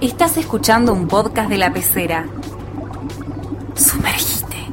Estás escuchando un podcast de la pecera. Sumergite.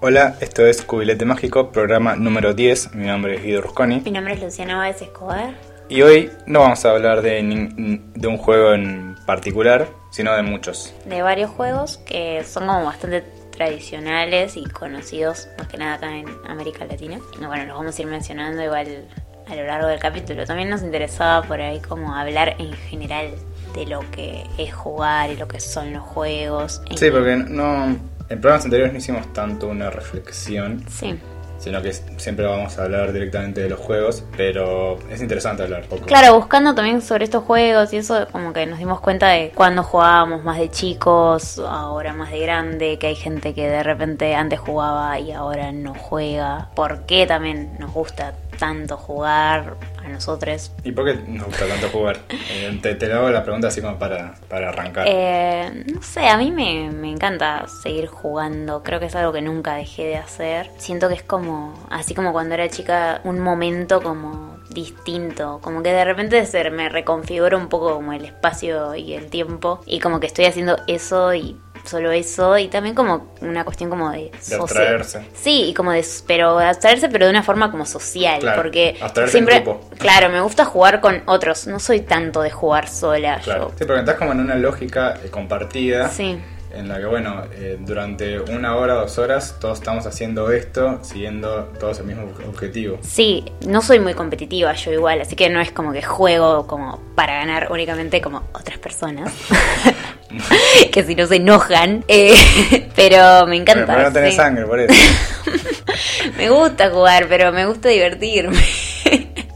Hola, esto es Cubilete Mágico, programa número 10. Mi nombre es Guido Rusconi. Mi nombre es Luciana Báez Escobar. Y hoy no vamos a hablar de, un juego en particular, sino de muchos. De varios juegos que son como bastante tradicionales y conocidos, más que nada acá en América Latina. Y bueno, los vamos a ir mencionando igual a lo largo del capítulo. También nos interesaba por ahí como hablar en general de lo que es jugar y lo que son los juegos. Sí, porque no. En programas anteriores no hicimos tanto una reflexión, Sí. Sino que siempre vamos a hablar directamente de los juegos, pero es interesante hablar poco. Claro, buscando también sobre estos juegos y eso, como que nos dimos cuenta de cuando jugábamos más de chicos, ahora más de grande, que hay gente que de repente antes jugaba y ahora no juega. ¿Por qué también nos gusta tanto jugar nosotros? ¿Y por qué nos gusta tanto jugar? Eh, te, te lo hago la pregunta así como para, para arrancar. Eh, no sé, a mí me, me encanta seguir jugando. Creo que es algo que nunca dejé de hacer. Siento que es como, así como cuando era chica, un momento como distinto. Como que de repente se me reconfigura un poco como el espacio y el tiempo. Y como que estoy haciendo eso y solo eso. Y también como una cuestión como de... De abstraerse. Sí, y como de... Pero de abstraerse, pero de una forma como social. Claro, porque abstraerse en siempre... grupo. Claro, me gusta jugar con otros. No soy tanto de jugar sola. Claro. Yo. Sí, porque estás como en una lógica eh, compartida. Sí. En la que, bueno, eh, durante una hora, dos horas, todos estamos haciendo esto, siguiendo todos el mismo objetivo. Sí, no soy muy competitiva yo igual, así que no es como que juego como para ganar únicamente como otras personas. que si no se enojan. Eh, pero me encanta. Pero no tenés sí. sangre, por eso. Me gusta jugar, pero me gusta divertirme.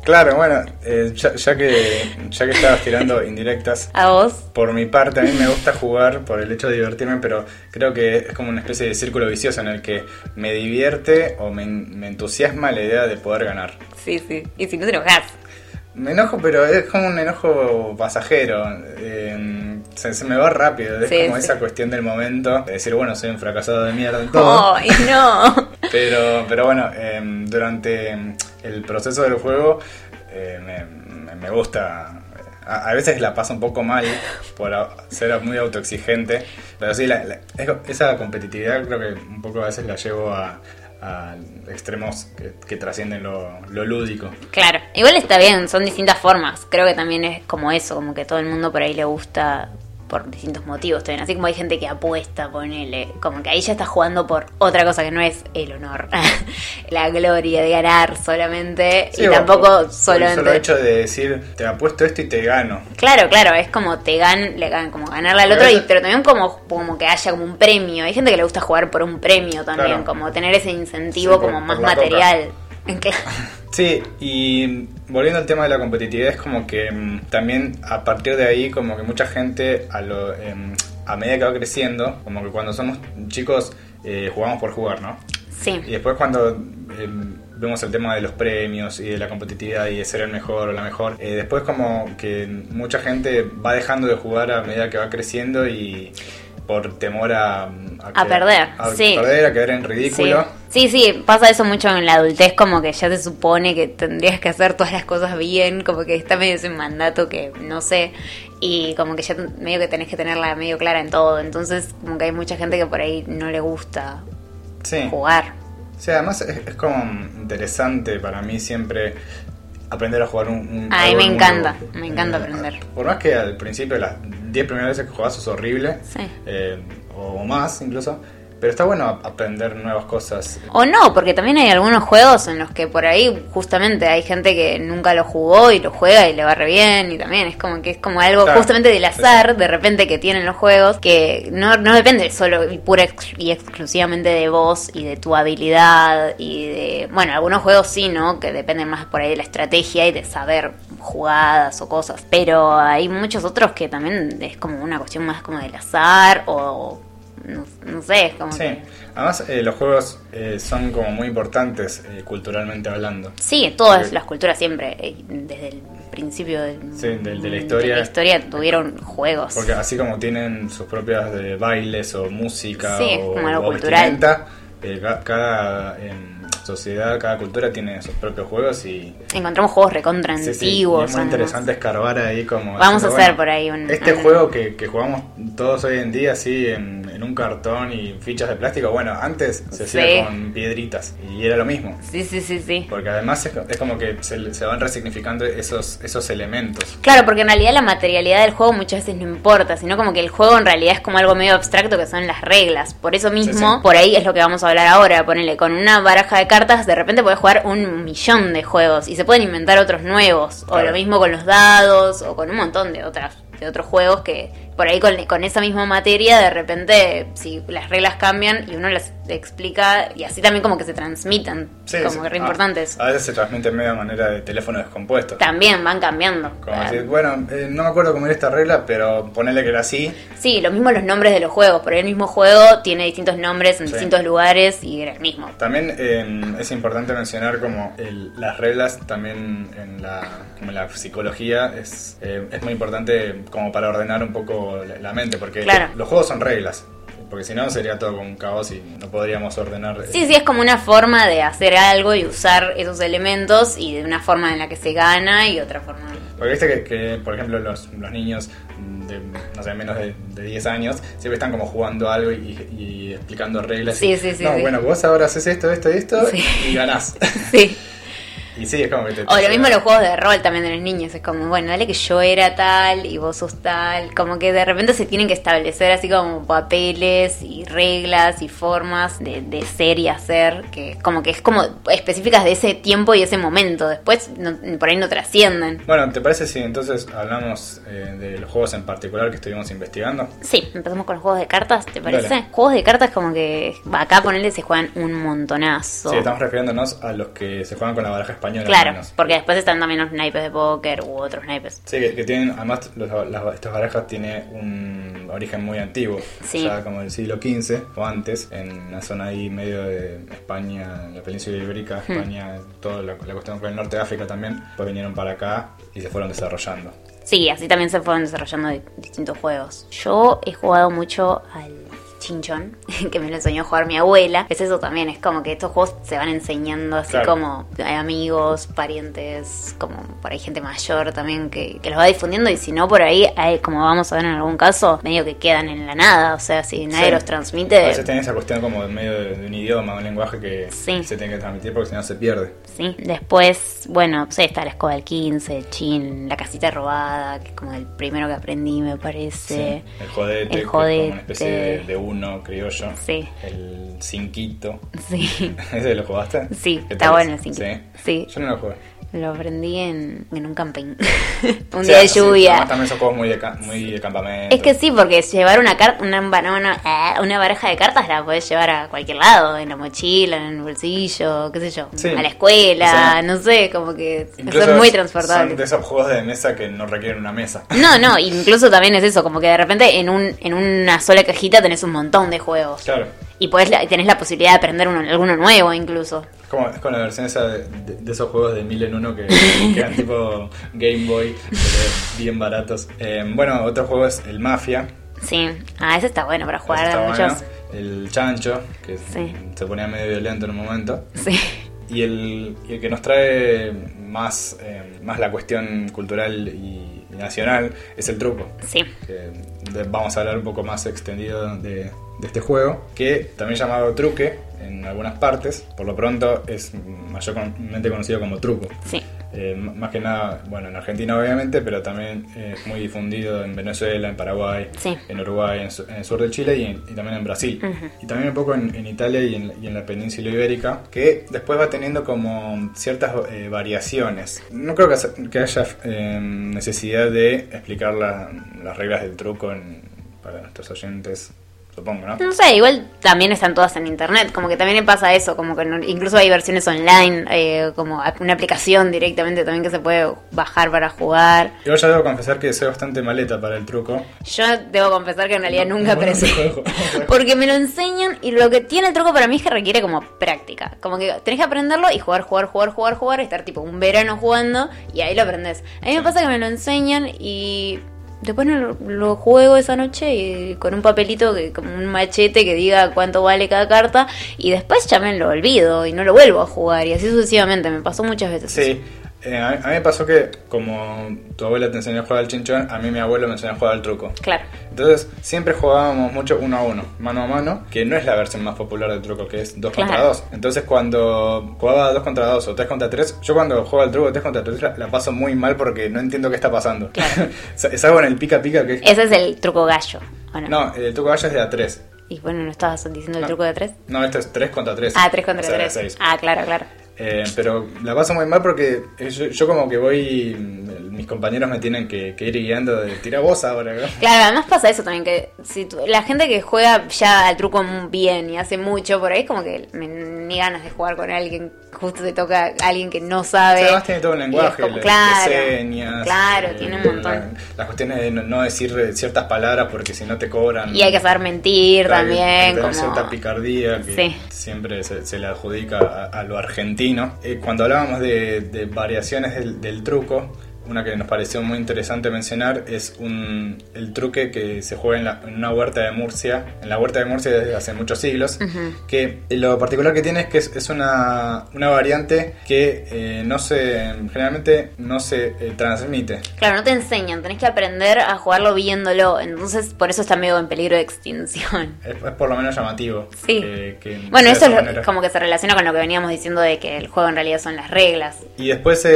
claro, bueno, eh, ya, ya que, ya que estabas tirando indirectas, ¿A vos? por mi parte, a mí me gusta jugar por el hecho de divertirme, pero creo que es como una especie de círculo vicioso en el que me divierte o me, me entusiasma la idea de poder ganar. Sí, sí. Y si no te enojas. Me enojo, pero es como un enojo pasajero. eh, se, se me va rápido. Es Sí, como sí. esa cuestión del momento de decir, bueno, soy un fracasado de mierda en todo. ¡Ay, no! Pero, pero bueno, eh, durante el proceso del juego eh, me, me- gusta. A, a veces la paso un poco mal por ser muy autoexigente. Pero sí, la- la- es- esa competitividad creo que un poco a veces la llevo a, a extremos que, que trascienden lo, lo lúdico. Claro, igual está bien, son distintas formas. Creo que también es como eso, como que todo el mundo por ahí le gusta por distintos motivos también. Así como hay gente que apuesta, ponele, como que ahí ya está jugando por otra cosa que no es el honor, la gloria de ganar solamente Sí, y tampoco el solamente. solo hecho de decir, te apuesto esto y te gano. Claro, claro, es como te gan, le gan, como ganarle al otro, y, pero también como, como que haya como un premio. Hay gente que le gusta jugar por un premio también, Claro. como tener ese incentivo Sí, por- como más por material. Claro. Sí, y volviendo al tema de la competitividad, es como que mm, también a partir de ahí, como que mucha gente, a, lo, em, a medida que va creciendo, como que cuando somos chicos, eh, jugamos por jugar, ¿no? Sí. Y después cuando em, vemos el tema de los premios y de la competitividad y de ser el mejor o la mejor, eh, después como que mucha gente va dejando de jugar a medida que va creciendo y por temor a... A perder, a sí. perder, a quedar en ridículo. Sí. sí, sí, pasa eso mucho en la adultez, como que ya se supone que tendrías que hacer todas las cosas bien, como que está medio ese mandato que no sé, y como que ya medio que tenés que tenerla medio clara en todo, entonces como que hay mucha gente que por ahí no le gusta Sí. jugar. Sí, además es, es como interesante para mí siempre aprender a jugar un... un Ay, algo me nuevo. encanta, me encanta Eh, aprender. Por más que al principio las 10 primeras veces que jugás es horrible, Sí. eh, o más incluso, pero está bueno aprender nuevas cosas. O no, porque también hay algunos juegos en los que por ahí justamente hay gente que nunca lo jugó y lo juega y le va re bien y también es como que es como algo Claro, justamente del azar de repente que tienen los juegos que no, no depende solo y pura y exclusivamente de vos y de tu habilidad y de... Bueno, algunos juegos sí, ¿no? Que dependen más por ahí de la estrategia y de saber jugadas o cosas. Pero hay muchos otros que también es como una cuestión más como del azar o... No, no sé, es como Sí, que... además eh, los juegos eh, son como muy importantes eh, culturalmente hablando. Sí, todas Porque- las culturas siempre, desde el principio del- Sí, de la historia. historia tuvieron juegos. Porque así como tienen sus propias de bailes o música Sí, o, como algo o cultural. cada sociedad, cada cultura tiene sus propios juegos y Encontramos juegos recontra sí, sí, antiguos. es muy además. interesante escarbar ahí como... Vamos a hacer bueno, por ahí un- Este un- juego que, que jugamos todos hoy en día así en, en un cartón y fichas de plástico, bueno, antes se hacía con piedritas y era lo mismo. Sí, sí, sí, sí. Porque además es, co- es como que se, se van resignificando esos, esos elementos. Claro, porque en realidad la materialidad del juego muchas veces no importa, sino como que el juego en realidad es como algo medio abstracto que son las reglas. Por eso mismo, sí. por ahí es lo que vamos a hablar ahora. Ponele, con una baraja de cartas, de repente puedes jugar un millón de juegos y se pueden inventar otros nuevos. O lo mismo con los dados, o con un montón de otras de otros juegos que por ahí con, con esa misma materia de repente si las reglas cambian y uno las explica y así también como que se transmitan Sí, como sí. que re Ah, importantes A veces se transmite medio manera de teléfono descompuesto. también van cambiando Como decir, bueno, eh, no me acuerdo cómo era esta regla, pero ponele que era así. Sí, lo mismo los nombres de los juegos. Por ahí el mismo juego tiene distintos nombres en Sí. distintos lugares y era el mismo. También eh, es importante mencionar como el- las reglas también en la, como en la psicología es, eh, es muy importante como para ordenar un poco la, la mente, porque Claro. los juegos son reglas, porque si no sería todo un caos y no podríamos ordenar. eh, Sí, sí, es como una forma de hacer algo y usar esos elementos y de una forma en la que se gana y otra forma. Porque viste que, que, por ejemplo, los, los niños de, no sé, menos de, de 10 años siempre están como jugando algo y, y explicando reglas. Sí, y, sí, sí, No, sí. bueno, vos ahora haces esto, esto y esto Sí. y ganás. Sí. Y sí, es como que te... O lo mismo los juegos de rol también de los niños. Es como, bueno, dale que yo era tal y vos sos tal. Como que de repente se tienen que establecer así como papeles y reglas y formas de, de ser y hacer. Que como que es como específicas de ese tiempo y ese momento. Después no- por ahí no trascienden. Bueno, ¿te parece si entonces hablamos eh, de los juegos en particular que estuvimos investigando? Sí, empezamos con los juegos de cartas, ¿te parece? Dale. Juegos de cartas como que acá ponerle se juegan un montonazo. Sí, estamos refiriéndonos a los que se juegan con la baraja española. Claro, menos. porque después están también los naipes de póker u otros naipes. Sí, que, que tienen, además los- las- estas barajas tienen un origen muy antiguo, Sí. ya como del siglo XV o antes, en la zona ahí medio de España, la península ibérica, Hmm. España, toda la, la cuestión con el norte de África también, pues vinieron para acá y se fueron desarrollando. Sí, así también se fueron desarrollando di- distintos juegos. Yo he jugado mucho al chinchón, que me lo enseñó a jugar mi abuela. Es eso también, es como que estos juegos se van enseñando así Claro. como hay amigos, parientes, como por ahí gente mayor también que, que los va difundiendo y si no por ahí, hay, como vamos a ver en algún caso, medio que quedan en la nada. O sea, si nadie Sí. los A transmite... veces tienen esa cuestión como de medio de, de un idioma, un lenguaje que Sí. se tiene que transmitir porque si no se pierde. Sí, después, bueno, no sé, está la escoba del 15, el chin, la casita robada, que es como el primero que aprendí, me parece. Sí, El jodete, El que es como jodete. una especie de, de uno criollo. Sí. El cinquito. Sí, ¿Ese lo jugaste? Sí, ¿Qué está bueno el cinquito. Sí. Sí. Yo no lo jugué. Lo aprendí en, en un camping. un O día de sí, lluvia. además también son juegos muy de, ca- muy de campamento. Es que sí, porque llevar una carta, una, una, ah, una baraja de cartas la podés llevar a cualquier lado, en la mochila, en el bolsillo, qué sé yo, Sí. a la escuela, O sea, no sé, como que son muy Son transportables. de esos juegos de mesa que no requieren una mesa. No, no, incluso también es eso, como que de repente en, un, en una sola cajita tenés un montón de juegos. Claro. Y podés, tenés la posibilidad de aprender uno, alguno nuevo incluso. Es como, es con la versión esa de, de- de esos juegos de mil en uno que, que eran tipo Game Boy, pero bien baratos. Eh, bueno, otro juego es el Mafia. Sí, ah, ese está bueno para jugar bueno. muchos. El Chancho, que Sí. se ponía medio violento en un momento. Sí. Y el, y el que nos trae más, eh, más la cuestión cultural y, y nacional es el truco. Sí. que vamos a hablar un poco más extendido de, de este juego, que también llamado truque en algunas partes, por lo pronto es mayormente conocido como truco. Sí. Eh, más que nada, bueno, en Argentina obviamente, pero también es muy difundido en Venezuela, en Paraguay, Sí. en Uruguay, en, el sur de Chile y, en- y también en Brasil. Ujú. Y también un poco en, en Italia y en, y en la península ibérica, que después va teniendo como ciertas eh, variaciones. No creo que, haya- que haya eh, necesidad de explicar la- las reglas del truco en- para nuestros oyentes supongo, ¿no? No sé, igual también están todas en internet, como que también pasa eso, como que no- incluso hay versiones online, eh, como una aplicación directamente también que se puede bajar para jugar. Yo ya debo confesar que soy bastante maleta para el truco. Yo debo confesar que en realidad nunca Bueno, aprendí. juego. Porque me lo enseñan y lo que tiene el truco para mí es que requiere como práctica. Como que tenés que aprenderlo y jugar, jugar, jugar, jugar, jugar, estar tipo un verano jugando y ahí lo aprendes. A mí me pasa que me lo enseñan y después no lo, lo juego esa noche y con un papelito, que, como un machete que diga cuánto vale cada carta y después ya me lo olvido y no lo vuelvo a jugar y así sucesivamente. Me pasó muchas veces. Sí, eh, a, mí, me pasó que como tu abuela te enseñó a jugar al chinchón, a mí mi abuelo me enseñó a jugar al truco. Claro. Entonces siempre jugábamos mucho uno a uno, mano a mano, que no es la versión más popular del truco, que es 2 contra. 2. Entonces cuando jugaba 2 contra 2 o 3 contra 3, yo cuando juego al truco 3 contra 3 la, la paso muy mal porque no entiendo qué está pasando. Claro. es algo en el pica pica que es... Ese es el truco gallo. ¿o no? No, el truco vaya es de a 3. Y bueno, ¿no estabas diciendo el No. truco de tres? No, esto es 3 contra 3. Ah, 3 contra o sea, 3. seis. Ah, claro, claro. Eh, pero la paso muy mal porque yo, yo como que voy, mis compañeros me tienen que, que ir guiando de tira vos ahora. ¿no? Claro, además pasa eso también, que si tú- la gente que juega ya al truco bien y hace mucho por ahí, es como que me, ni ganas de jugar con alguien, justo te toca a alguien que no sabe. Sí, además tiene todo un lenguaje, como- le- claro, señas. Claro, eh, tiene un montón. la- las cuestiones de no, no decir ciertas palabras porque si no te cobran. Y hay que saber mentir también. Como... cierta picardía que Sí. siempre se, se le adjudica a, a lo argentino. Eh, cuando hablábamos de, de variaciones del, del truco, una que nos pareció muy interesante mencionar es un, el truque que se juega en, la- en una huerta de Murcia, en la huerta de Murcia desde hace muchos siglos, que lo particular que tiene es que es, es una, una variante que eh, no se, generalmente no se eh, transmite. Claro, no te enseñan, tenés que aprender a jugarlo viéndolo. Entonces, por eso está medio en peligro de extinción. Es, es por lo menos llamativo. Sí. que Bueno, eso es como que se relaciona con lo que veníamos diciendo de que el juego en realidad son las reglas. Y después,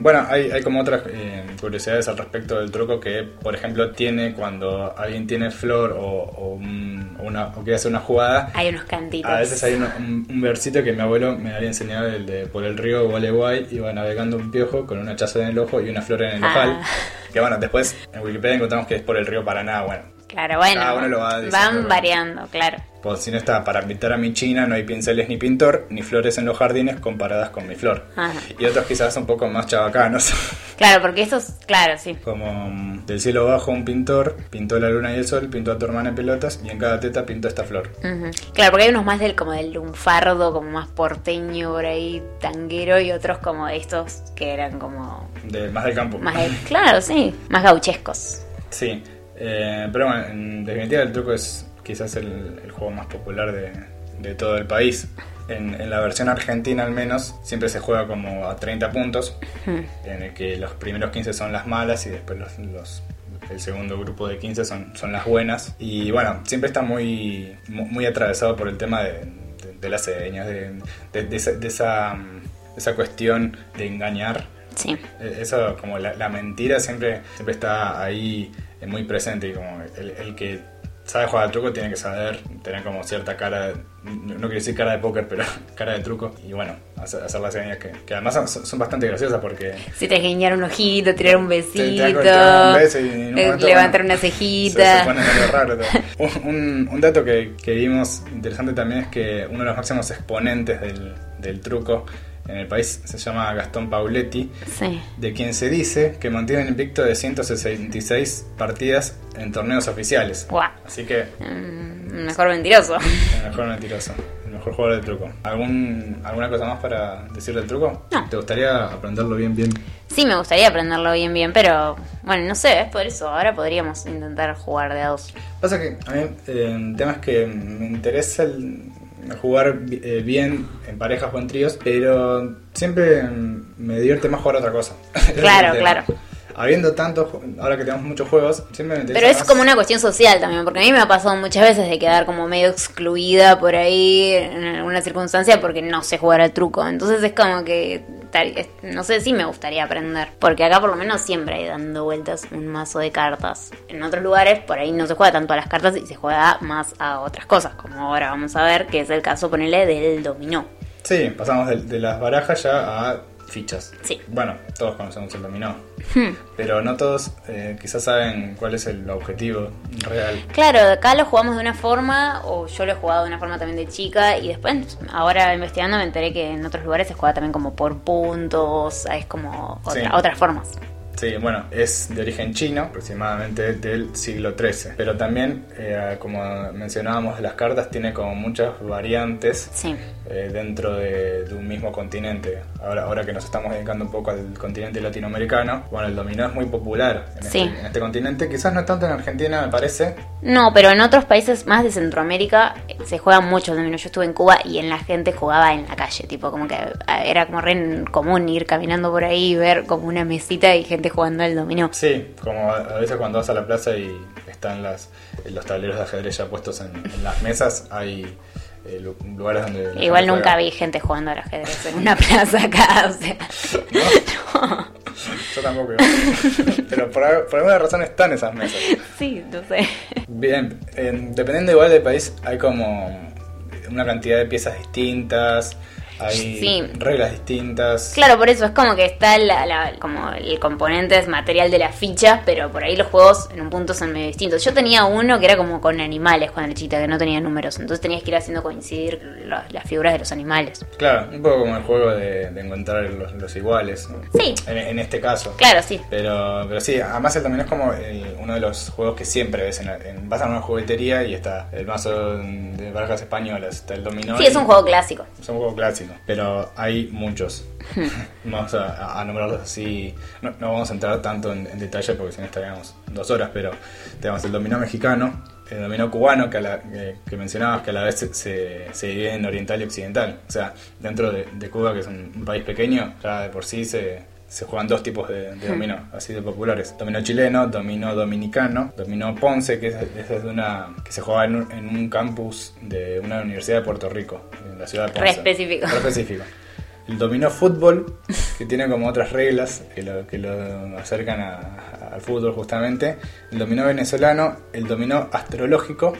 bueno, hay, hay como otras eh, curiosidades al respecto del truco que, por ejemplo, tiene cuando alguien tiene flor o, un- una, o quiere hacer una jugada. Hay unos cantitos. A veces hay un, un versito que mi abuelo me había enseñado, el de por el río Gualeguay, iba navegando un piojo con una chaza en el ojo y una flor en el Ah. ojal. Que bueno, después en Wikipedia encontramos que es por el río Paraná, bueno. Claro, bueno. Cada uno lo va diciendo, van bueno. variando, claro. Pues si no está, para pintar a mi china no hay pinceles ni pintor, ni flores en los jardines comparadas con mi flor. Ajá. Y otros quizás un poco más chabacanos. Claro, porque eso es, claro, sí. Como mm, del cielo bajo un pintor pintó la luna y el sol, pintó a tu hermana en pelotas y en cada teta pintó esta flor. Claro, porque hay unos más del como del lunfardo, como más porteño por ahí, tanguero, y otros como estos que eran como De, más del campo. más claro, sí, más gauchescos. Sí, eh, pero bueno, en definitiva el truco es quizás el, el juego más popular de, de todo el país. En, en la versión argentina al menos siempre se juega como a 30 puntos, en el que los primeros 15 son las malas y después los, los- el segundo grupo de 15 son, son las buenas. Y bueno, siempre está muy, mu- muy atravesado por el tema de, de- de las señas, de, de- esa, de esa, mm, esa cuestión de engañar. Sí. Eh, Eso, como la, la mentira siempre, siempre está ahí eh, muy presente y como el, el que sabe jugar al truco tiene que saber tener como cierta cara, no, no quiero decir cara de póker, pero cara de truco y bueno, hacer, hacer las señas que, que además son, son bastante graciosas porque Si te guiñar un ojito, tirar un besito, te dan- te dan un beso y en un eh, momento, levantar bueno, una cejita. se pone medio raro todo. Un, un- un dato que, que vimos interesante también es que uno de los máximos exponentes del, del truco en el país se llama Gastón Pauletti Sí. de quien se dice que mantiene un invicto de 166 partidas en torneos oficiales. Así que Mm, mejor mentiroso. el mejor mentiroso, el mejor jugador del truco. ¿Algún, ¿Alguna cosa más para decir del truco? No. ¿Te gustaría aprenderlo bien, bien? Sí, me gustaría aprenderlo bien, bien, pero bueno, no sé, es por eso. Ahora podríamos intentar jugar de a dos. Pasa que a mí eh, el tema es que me interesa el jugar eh, bien en parejas o en tríos, pero siempre me divierte más jugar a otra cosa. Claro, claro. Habiendo tantos, ahora que tenemos muchos juegos, siempre me Pero es más- como una cuestión social también, porque a mí me ha pasado muchas veces de quedar como medio excluida por ahí en alguna circunstancia porque no sé jugar al truco. Entonces es como que, no sé si me gustaría aprender, porque acá por lo menos siempre hay dando vueltas un mazo de cartas. En otros lugares por ahí no se juega tanto a las cartas y se juega más a otras cosas, como ahora vamos a ver, que es el caso, ponele, del dominó. Sí, pasamos de, de las barajas ya a fichas. Sí. Bueno, todos conocemos el dominó, Hmm. pero no todos eh, quizás saben cuál es el objetivo real. Claro, acá lo jugamos de una forma, o yo lo he jugado de una forma también de chica, y después, ahora investigando, me enteré que en otros lugares se juega también como por puntos, es como otra- Sí. otras formas. Sí, bueno, es de origen chino, aproximadamente del siglo XIII. Pero también, eh, como mencionábamos, las cartas tiene como muchas variantes Sí. eh, dentro de, de un mismo continente. Ahora, ahora que nos estamos dedicando un poco al continente latinoamericano, bueno, el dominó es muy popular en, Sí. este, en este continente. Quizás no tanto en Argentina, me parece. No, pero en otros países más de Centroamérica eh, se juega mucho el dominó. Yo estuve en Cuba y en la gente jugaba en la calle, tipo como que eh, era como re común ir caminando por ahí y ver como una mesita y gente jugando al dominó. Sí, como a, veces cuando vas a la plaza y están las, los tableros de ajedrez ya puestos en, en las mesas, hay eh, lu- lugares donde... Igual nunca juega. vi gente jugando al ajedrez en una plaza acá, o sea. no. Yo tampoco. Pero por alguna razón están esas mesas. Sí, no sé. Bien, eh, dependiendo igual del país, hay como una cantidad de piezas distintas, hay Sí. reglas distintas. Claro, por eso es como que está la, la- como el componente es material de las fichas, pero por ahí los juegos en un punto son medio distintos. Yo tenía uno que era como con animales cuando era chiquita, que no tenía números, entonces tenías que ir haciendo coincidir las figuras de los animales. Claro, un poco como el juego de, de encontrar los, los iguales. Sí. En, en este caso. Claro, sí. Pero, pero sí, además el dominó es como el- uno de los juegos que siempre ves en, la- en- vas a una juguetería y está el mazo de barajas españolas, está el dominó. Sí, es un juego clásico. Es un juego clásico, pero hay muchos. vamos a, a nombrarlos así. No, no vamos a entrar tanto en, en detalle porque si no estaríamos dos horas, pero tenemos el dominó mexicano, el dominó cubano que, a la- que, que mencionabas que a la vez se, se, se divide en oriental y occidental. O sea, dentro de, de Cuba, que es un, un país pequeño, ya de por sí se, se juegan dos tipos de, de dominó, así de populares. Dominó chileno, dominó dominicano, dominó Ponce, que es, es de una que se juega en un, en un campus de una universidad de Puerto Rico, en la ciudad de Ponce. Re específico. Re específico. El dominó fútbol, que tiene como otras reglas que lo, que lo acercan a- al fútbol justamente. El dominó venezolano, el dominó astrológico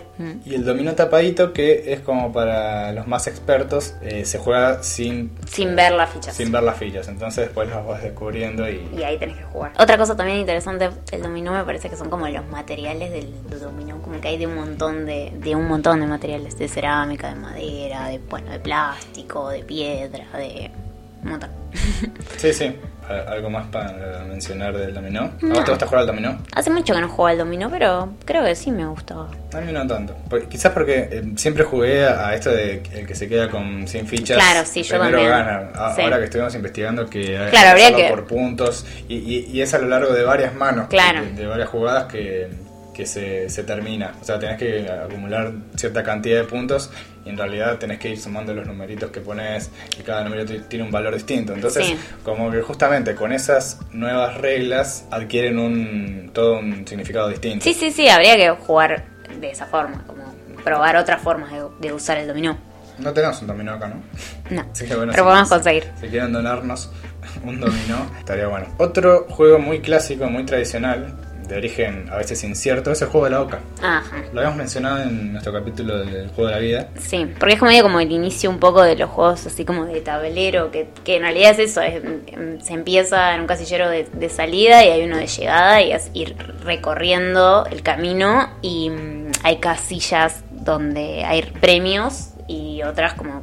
y el dominó tapadito, que es como para los más expertos, eh, se juega sin, Sin ver las fichas. sin ver las fichas. Entonces después las vas descubriendo y... Y ahí tenés que jugar. Otra cosa también interesante del dominó me parece que son como los materiales del, del dominó, como que hay de un montón de, de un montón de materiales, de cerámica, de madera, de bueno, de plástico, de piedra, de un montón. Sí, sí. ¿Algo más para mencionar del dominó? ¿A No. vos te gusta jugar al dominó? Hace mucho que no juego al dominó, pero creo que sí me gustaba. A mí no tanto. Por- quizás porque eh, siempre jugué a, esto de que el que se queda con 100 fichas. Claro, sí, yo también. gana. A- Sí. Ahora que estuvimos investigando que hay Claro, habría que- por puntos y, y- y es a lo largo de varias manos, Claro. de, de varias jugadas que, que se, se termina. O sea, tenés que acumular cierta cantidad de puntos y en realidad tenés que ir sumando los numeritos que pones y cada numerito tiene un valor distinto. Entonces, Sí. como que justamente con esas nuevas reglas adquieren un todo un significado distinto. Sí, sí, sí, habría que jugar de esa forma, como probar otras formas de, de usar el dominó. No tenemos un dominó acá, ¿no? No, Así que bueno, pero si- podemos conseguir. Si quieren donarnos un dominó, estaría bueno. Otro juego muy clásico, muy tradicional, de origen a veces incierto, es el juego de la oca. Ajá. Lo habíamos mencionado en nuestro capítulo del juego de la vida. Sí, porque es como el inicio un poco de los juegos así como de tablero, que, que en realidad es eso, es, mm, se empieza en un casillero de, de salida y hay uno de llegada y es ir recorriendo el camino y mm, hay casillas donde hay premios y otras como,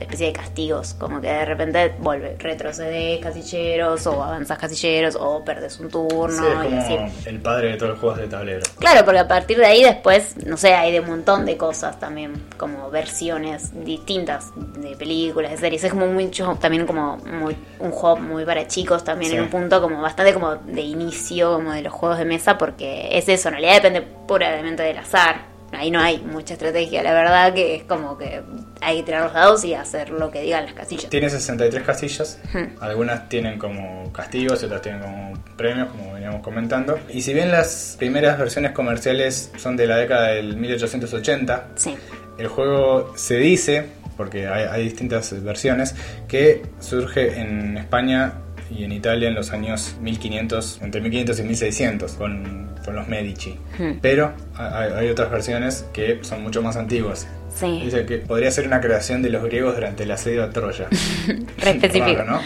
especie de castigos, como que de repente vuelve, retrocedes casilleros o avanzas casilleros o perdes un turno Sí, es y así. como el padre de todos los juegos de tablero. Claro, porque a partir de ahí después, no sé, hay de un montón de cosas también, como versiones distintas de películas, de series. Es como mucho, también como muy- un juego muy para chicos también Sí. en un punto como bastante como de inicio como de los juegos de mesa, porque es eso, en realidad depende puramente del azar. Ahí no hay mucha estrategia, la verdad que es como que hay que tirar los dados y hacer lo que digan las casillas. Tiene 63 casillas, algunas tienen como castigos y otras tienen como premios, como veníamos comentando. Y si bien las primeras versiones comerciales son de la década del 1880, Sí. El juego se dice, porque hay, hay distintas versiones, que surge en España y en Italia en los años 1500, entre 1500 y 1600, con, con los Medici. Hmm. Pero hay, hay otras versiones que son mucho más antiguas. Sí. Dice que podría ser una creación de los griegos durante el asedio a Troya. Re específico. ¿no?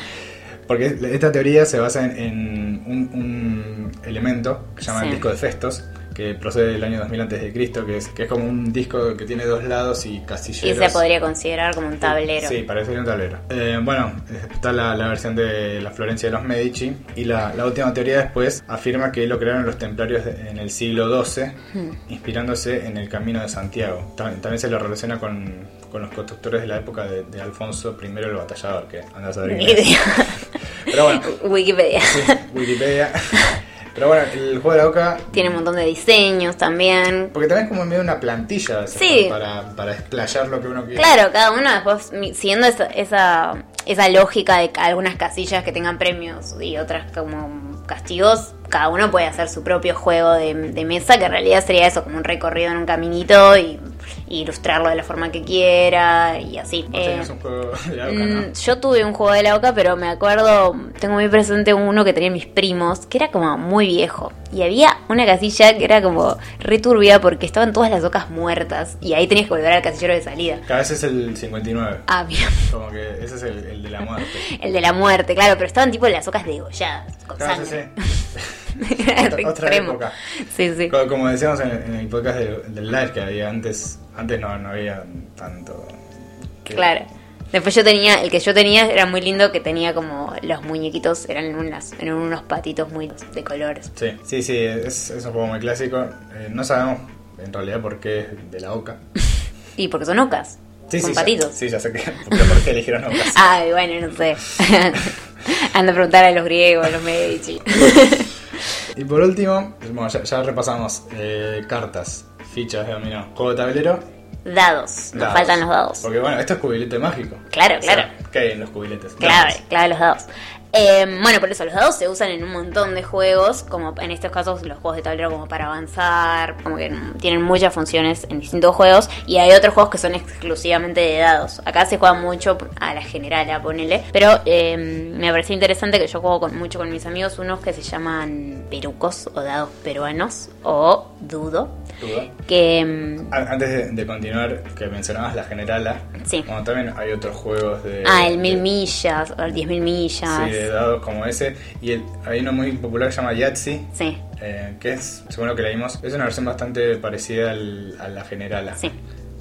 Porque esta teoría se basa en, en un, un elemento que se llama Sí. el disco de Festos, que procede del año 2000 a.C., que es, que es como un disco que tiene dos lados y Y castilleros. se podría considerar como un tablero. Sí, parece un tablero. Eh, bueno, está la, la versión de la Florencia de los Medici y la, la última teoría después afirma que lo crearon los templarios de- en el siglo XII, Hmm. inspirándose en el Camino de Santiago. Tam- También se lo relaciona con, con los constructores de la época de, de Alfonso I el Batallador, que anda a idea. Pero bueno, Wikipedia. sí, Wikipedia. Pero bueno, el juego de la Oca... Tiene un montón de diseños también. Porque también es como medio una plantilla Sí. para, para explayar lo que uno quiere. Claro, cada uno después, siguiendo esa, esa, esa lógica de algunas casillas que tengan premios y otras como castigos, cada uno puede hacer su propio juego de, de mesa, que en realidad sería eso, como un recorrido en un caminito y, ilustrarlo de la forma que quiera y así. Eh, un juego de la Oca, ¿no? Mm, Yo tuve un juego de la Oca, pero me acuerdo, tengo muy presente uno que tenían mis primos, que era como muy viejo. Y había una casilla que era como returbia porque estaban todas las ocas muertas. Y ahí tenías que volver al casillero de salida. Cada vez es el 59. Ah, mira. Como que ese es el, el de la muerte. El de la muerte, claro, pero estaban tipo las ocas degolladas, con Claro, sí, sangre. sí. Era Otra- época. Sí, sí. Co- Como decíamos en, en el podcast del, del live que había antes, antes no, no había tanto. que- Claro. Después yo tenía, el que yo tenía era muy lindo, que tenía como los muñequitos, eran unas, eran unos patitos muy de colores. Sí, sí, sí, es, es un juego muy clásico. Eh, no sabemos en realidad por qué es de la Oca. Y porque son ocas, Sí, son sí, ya- patitos. sí, ya sé que, por qué eligieron Ocas. Ay, bueno, no sé. Anda a preguntar a los griegos, a los Medici. Y por último, bueno, ya, ya repasamos eh, cartas, fichas de dominó, juego de tablero. dados, nos dados. faltan los dados. Porque bueno, esto es cubilete mágico. Claro, O sea, claro. ¿Qué hay en los cubiletes? Clave, Dados. clave los dados. Eh, bueno, por eso los dados se usan en un montón de juegos, como en estos casos los juegos de tablero como para avanzar, como que tienen muchas funciones en distintos juegos y hay otros juegos que son exclusivamente de dados. Acá se juega mucho a la general, a ponele, pero eh, me pareció interesante que yo juego con, mucho con mis amigos unos que se llaman perucos o dados peruanos o dudo, ¿Duda? que A- Antes de, de continuar, que mencionabas la generala, Sí. bueno, también hay otros juegos de... ah, el mil de- millas o el diez mil millas. Sí, dados como ese. Y el- hay uno muy popular que se llama Yahtzee, Sí, eh, que es, según lo que leímos, es una versión bastante parecida al- a la generala. sí.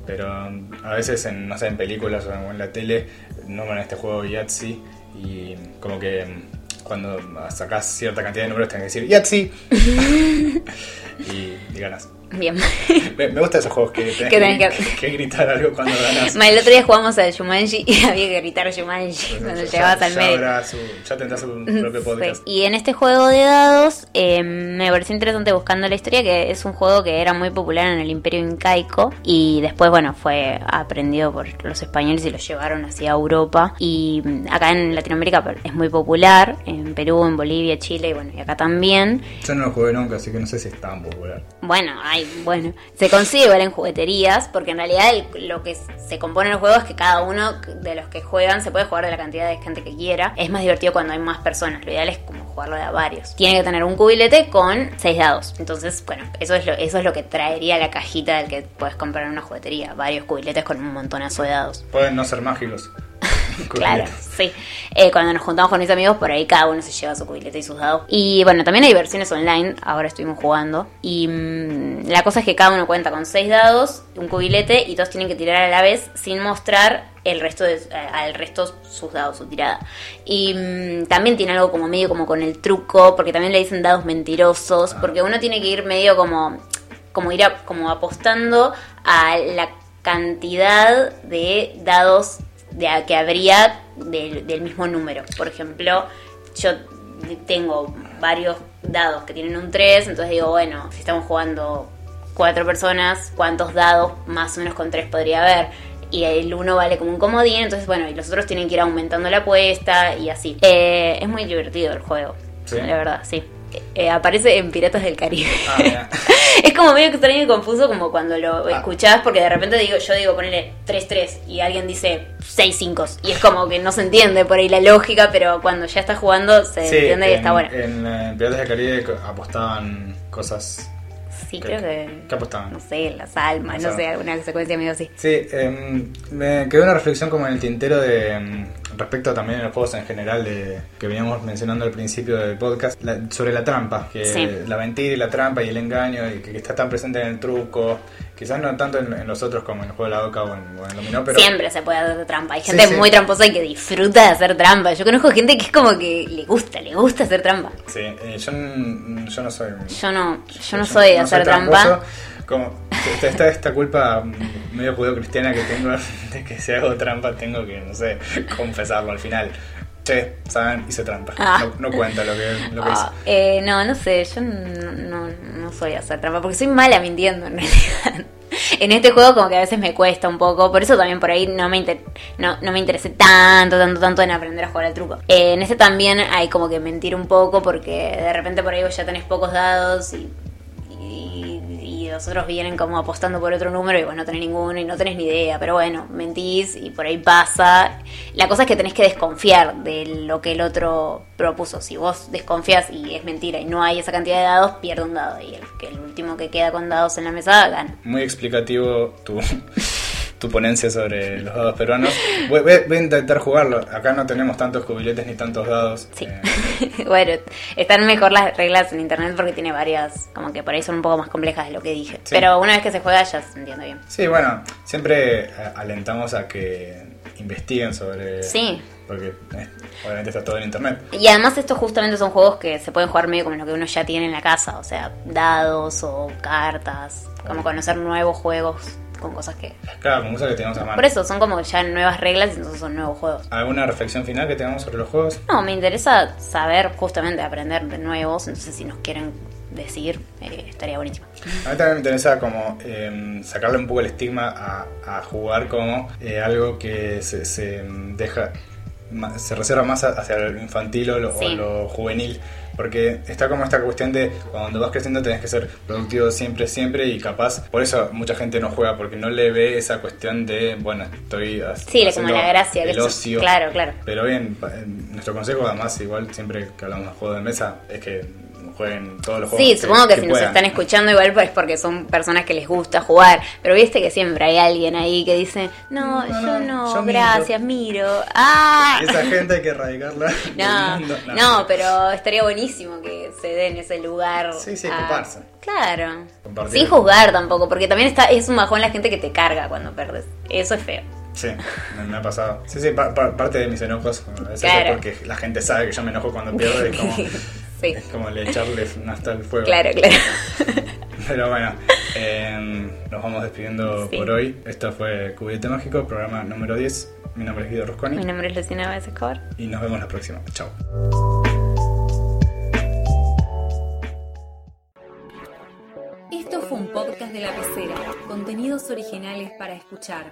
Pero um, a veces, en, no sé, en películas o en la tele, nombran este juego Yahtzee y como que um, cuando sacas cierta cantidad de números tenés que decir Yahtzee y, y ganas. Bien. Me, me gustan esos juegos que tenés, Que tenés que, que- que gritar algo cuando ganas. El otro día jugamos al Shumanji y había que gritar Shumanji cuando Pues Ya- llegabas ya al medio. su- ya tendrás su propio podcast. Sí. Y en este juego de dados eh, me pareció interesante buscando la historia que es un juego que era muy popular en el Imperio Incaico y después bueno fue aprendido por los españoles y lo llevaron hacia Europa y mm, acá en Latinoamérica es muy popular en Perú, en Bolivia, Chile y bueno y acá también. Yo no lo jugué nunca, así que no sé si es tan popular. Bueno, hay, bueno, se consigue igual en jugueterías, porque en realidad el- lo que se compone el juego es que cada uno de los que juegan se puede jugar de la cantidad de gente que quiera. Es más divertido cuando hay más personas, lo ideal es como jugarlo de varios. Tiene que tener un cubilete con seis dados. Entonces, bueno, eso es lo, eso es lo que traería la cajita del que puedes comprar en una juguetería. Varios cubiletes con un montonazo de dados. Pueden no ser mágicos. Claro, sí. Eh, cuando nos juntamos con mis amigos, por ahí cada uno se lleva su cubilete y sus dados. Y bueno, también hay versiones online, ahora estuvimos jugando. Y mm, la cosa es que cada uno cuenta con seis dados, un cubilete, y todos tienen que tirar a la vez sin mostrar el resto de, eh, al resto sus dados, su tirada. Y mm, también tiene algo como medio como con el truco, porque también le dicen dados mentirosos, porque uno tiene que ir medio como, como ir a- como apostando a la cantidad de dados de a- que habría del, del mismo número. Por ejemplo, yo tengo varios dados que tienen un 3, entonces digo, bueno, si estamos jugando cuatro personas, ¿cuántos dados más o menos con 3 podría haber? Y el uno vale como un comodín, entonces bueno, y los otros tienen que ir aumentando la apuesta y así. Eh, es muy divertido el juego, ¿Sí? la verdad, sí. Eh, aparece en Piratas del Caribe. Ah, es como medio extraño y confuso como cuando lo Ah. escuchás porque de repente digo, yo digo ponele 3-3 y alguien dice 6-5 y es como que no se entiende por ahí la lógica, pero cuando ya estás jugando se Sí, entiende y en, está bueno. En, eh, Piratas del Caribe apostaban cosas. Sí, ¿qué- creo que... ¿Qué apostaban? No sé, las almas, no sé, alguna secuencia medio así. Sí, em, me quedó una reflexión como en el tintero de, em, respecto también a los juegos en general de, que veníamos mencionando al principio del podcast, la- sobre la trampa, que Sí. la mentira y la trampa y el engaño, y que, que está tan presente en el truco, quizás no tanto en, en los otros como en el juego de la oca o en, o en el dominó, pero Siempre se puede hacer trampa. Hay gente sí. muy tramposa y que disfruta de hacer trampa. Yo conozco gente que es como que le gusta, le gusta hacer trampa. sí, eh, yo, no soy... Yo no, yo no soy de hacer trampa. tramposo. Como esta, esta culpa medio judeo cristiana que tengo de que si hago trampa tengo que, no sé, confesarlo al final. Che, ¿saben? Hice trampa. Ah. No, no cuenta lo que, lo que hice. Ah, eh, no, no sé, yo no, no, soy hacer trampa, porque soy mala mintiendo en realidad. En este juego como que a veces me cuesta un poco, por eso también por ahí no me, inter- no, no me interesé tanto, tanto, tanto en aprender a jugar al truco. Eh, en este también hay como que mentir un poco porque de repente por ahí vos ya tenés pocos dados y los otros vienen como apostando por otro número y vos no tenés ninguno y no tenés ni idea, pero bueno, mentís y por ahí pasa. La cosa es que tenés que desconfiar de lo que el otro propuso. Si vos desconfías y es mentira y no hay esa cantidad de dados, pierde un dado y el, el último que queda con dados en la mesa gana. Muy explicativo tu, tu ponencia sobre los dados peruanos. Voy, voy- voy a intentar jugarlo. Acá no tenemos tantos cubiletes ni tantos dados. Sí. Eh, bueno, están mejor las reglas en internet porque tiene varias, como que por ahí son un poco más complejas de lo que dije. Sí. Pero una vez que se juega ya se entiende bien. sí, bueno, siempre eh, alentamos a que investiguen sobre... Sí. Porque eh, obviamente está todo en internet. Y además estos justamente son juegos que se pueden jugar medio como lo que uno ya tiene en la casa, o sea, dados o cartas, como conocer nuevos juegos con cosas que... Claro, con cosas que tenemos a mano. Por eso son como ya nuevas reglas y entonces son nuevos juegos. ¿Alguna reflexión final que tengamos sobre los juegos? No, me interesa saber justamente aprender de nuevos, entonces si nos quieren decir, eh, estaría buenísimo. A mí también me interesa como eh, sacarle un poco el estigma a, a jugar como eh, algo que se, se deja ma- se reserva más hacia lo infantil o lo, o lo juvenil porque está como esta cuestión de cuando vas creciendo tenés que ser productivo siempre siempre y capaz por eso mucha gente no juega porque no le ve esa cuestión de bueno estoy Sí, como la gracia. el ocio Claro, claro. pero bien en nuestro consejo además igual siempre que hablamos de juegos de mesa es que jueguen todos los juegos Sí, supongo que, si nos están escuchando igual pues porque son personas que les gusta jugar, pero viste que siempre hay alguien ahí que dice, no, No, yo no, no, yo miro". gracias, miro. Ah, Esa gente hay que erradicarla. no, mundo. no, pero estaría buenísimo que se den ese lugar. Sí, sí, a- ocuparse. Claro. Compartir. Sin juzgar tampoco, porque también está es un bajón la gente que te carga cuando perdes. Eso es feo. Sí, me, me ha pasado. Sí, sí, pa- pa- parte de mis enojos a veces Claro. es porque la gente sabe que yo me enojo cuando pierdo y es como, Sí. es como le echarle hasta el fuego. Claro, claro. Pero bueno, eh, nos vamos despidiendo Sí. por hoy. Esto fue Cubillete Mágico, programa número 10. Mi nombre es Guido Rusconi Mi nombre es Lucina Escobar. y nos vemos la próxima. Chao. Esto fue un podcast de la pecera. Contenidos originales para escuchar.